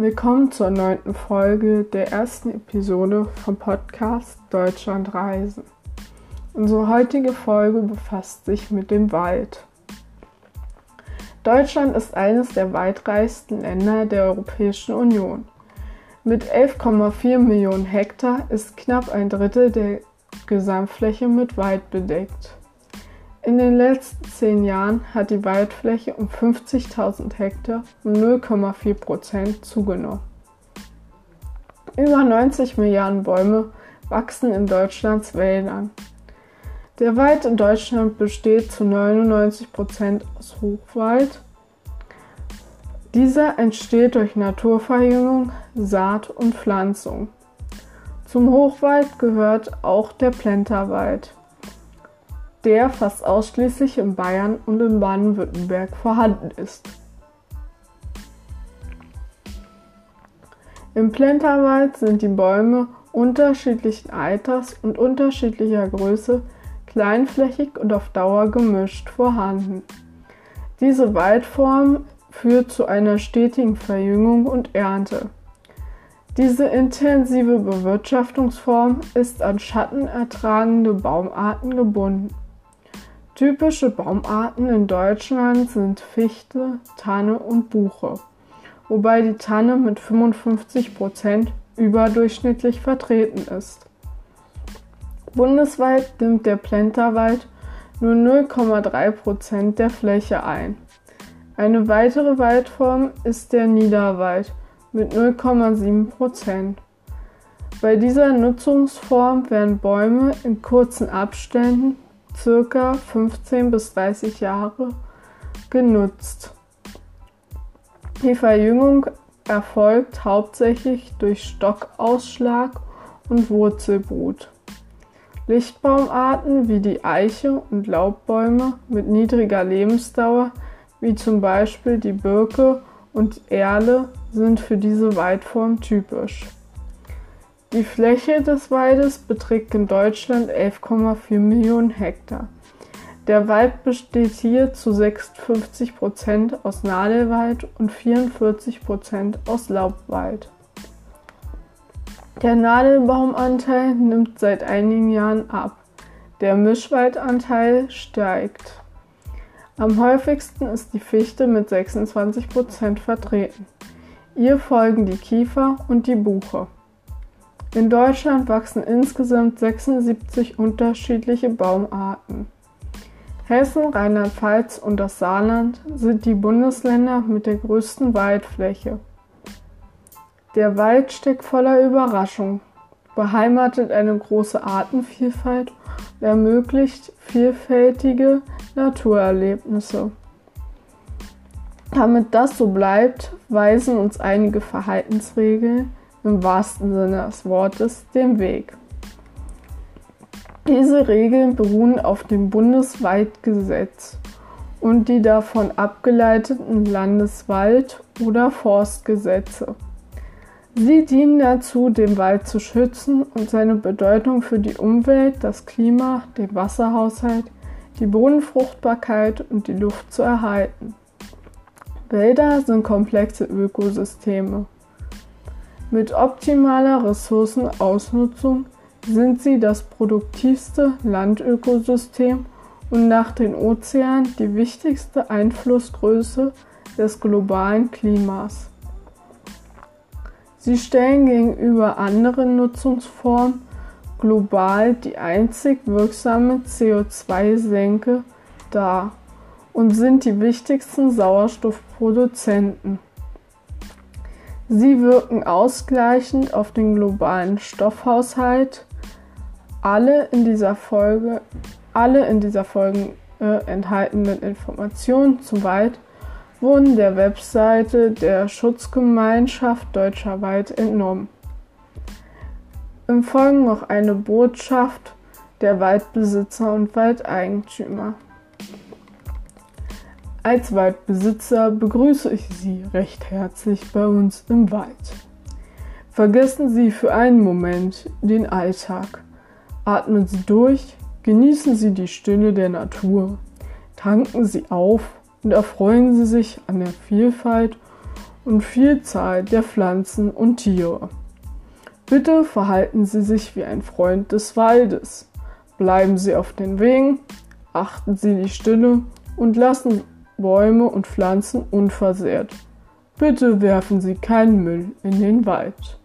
Willkommen zur neunten Folge der ersten Episode vom Podcast Deutschland Reisen. Unsere heutige Folge befasst sich mit dem Wald. Deutschland ist eines der weitreichsten Länder der Europäischen Union. Mit 11,4 Millionen Hektar ist knapp ein Drittel der Gesamtfläche mit Wald bedeckt. In den letzten zehn Jahren hat die Waldfläche um 50.000 Hektar um 0,4 Prozent zugenommen. Über 90 Milliarden Bäume wachsen in Deutschlands Wäldern. Der Wald in Deutschland besteht zu 99 Prozent aus Hochwald. Dieser entsteht durch Naturverjüngung, Saat und Pflanzung. Zum Hochwald gehört auch der Plenterwald der fast ausschließlich in Bayern und in Baden-Württemberg vorhanden ist. Im Plenterwald sind die Bäume unterschiedlichen Alters und unterschiedlicher Größe kleinflächig und auf Dauer gemischt vorhanden. Diese Waldform führt zu einer stetigen Verjüngung und Ernte. Diese intensive Bewirtschaftungsform ist an schattenertragende Baumarten gebunden. Typische Baumarten in Deutschland sind Fichte, Tanne und Buche, wobei die Tanne mit 55 Prozent überdurchschnittlich vertreten ist. Bundesweit nimmt der Plenterwald nur 0,3 Prozent der Fläche ein. Eine weitere Waldform ist der Niederwald mit 0,7 Prozent. Bei dieser Nutzungsform werden Bäume in kurzen Abständen circa 15 bis 30 Jahre genutzt. Die Verjüngung erfolgt hauptsächlich durch Stockausschlag und Wurzelbrut. Lichtbaumarten wie die Eiche und Laubbäume mit niedriger Lebensdauer, wie zum Beispiel die Birke und Erle, sind für diese Waldform typisch. Die Fläche des Waldes beträgt in Deutschland 11,4 Millionen Hektar. Der Wald besteht hier zu 56 Prozent aus Nadelwald und 44 Prozent aus Laubwald. Der Nadelbaumanteil nimmt seit einigen Jahren ab. Der Mischwaldanteil steigt. Am häufigsten ist die Fichte mit 26 Prozent vertreten. Ihr folgen die Kiefer und die Buche. In Deutschland wachsen insgesamt 76 unterschiedliche Baumarten. Hessen, Rheinland-Pfalz und das Saarland sind die Bundesländer mit der größten Waldfläche. Der Wald steckt voller Überraschung, beheimatet eine große Artenvielfalt und ermöglicht vielfältige Naturerlebnisse. Damit das so bleibt, weisen uns einige Verhaltensregeln im wahrsten Sinne des Wortes den Weg. Diese Regeln beruhen auf dem Bundeswaldgesetz und die davon abgeleiteten Landeswald- oder Forstgesetze. Sie dienen dazu, den Wald zu schützen und seine Bedeutung für die Umwelt, das Klima, den Wasserhaushalt, die Bodenfruchtbarkeit und die Luft zu erhalten. Wälder sind komplexe Ökosysteme. Mit optimaler Ressourcenausnutzung sind sie das produktivste Landökosystem und nach den Ozeanen die wichtigste Einflussgröße des globalen Klimas. Sie stellen gegenüber anderen Nutzungsformen global die einzig wirksame CO2-Senke dar und sind die wichtigsten Sauerstoffproduzenten. Sie wirken ausgleichend auf den globalen Stoffhaushalt. Alle in dieser Folge, alle in dieser Folge äh, enthaltenen Informationen zum Wald wurden der Webseite der Schutzgemeinschaft Deutscher Wald entnommen. Im Folgen noch eine Botschaft der Waldbesitzer und Waldeigentümer. Als Waldbesitzer begrüße ich Sie recht herzlich bei uns im Wald. Vergessen Sie für einen Moment den Alltag. Atmen Sie durch, genießen Sie die Stille der Natur, tanken Sie auf und erfreuen Sie sich an der Vielfalt und Vielzahl der Pflanzen und Tiere. Bitte verhalten Sie sich wie ein Freund des Waldes. Bleiben Sie auf den Wegen, achten Sie die Stille und lassen Sie. Bäume und Pflanzen unversehrt. Bitte werfen Sie keinen Müll in den Wald.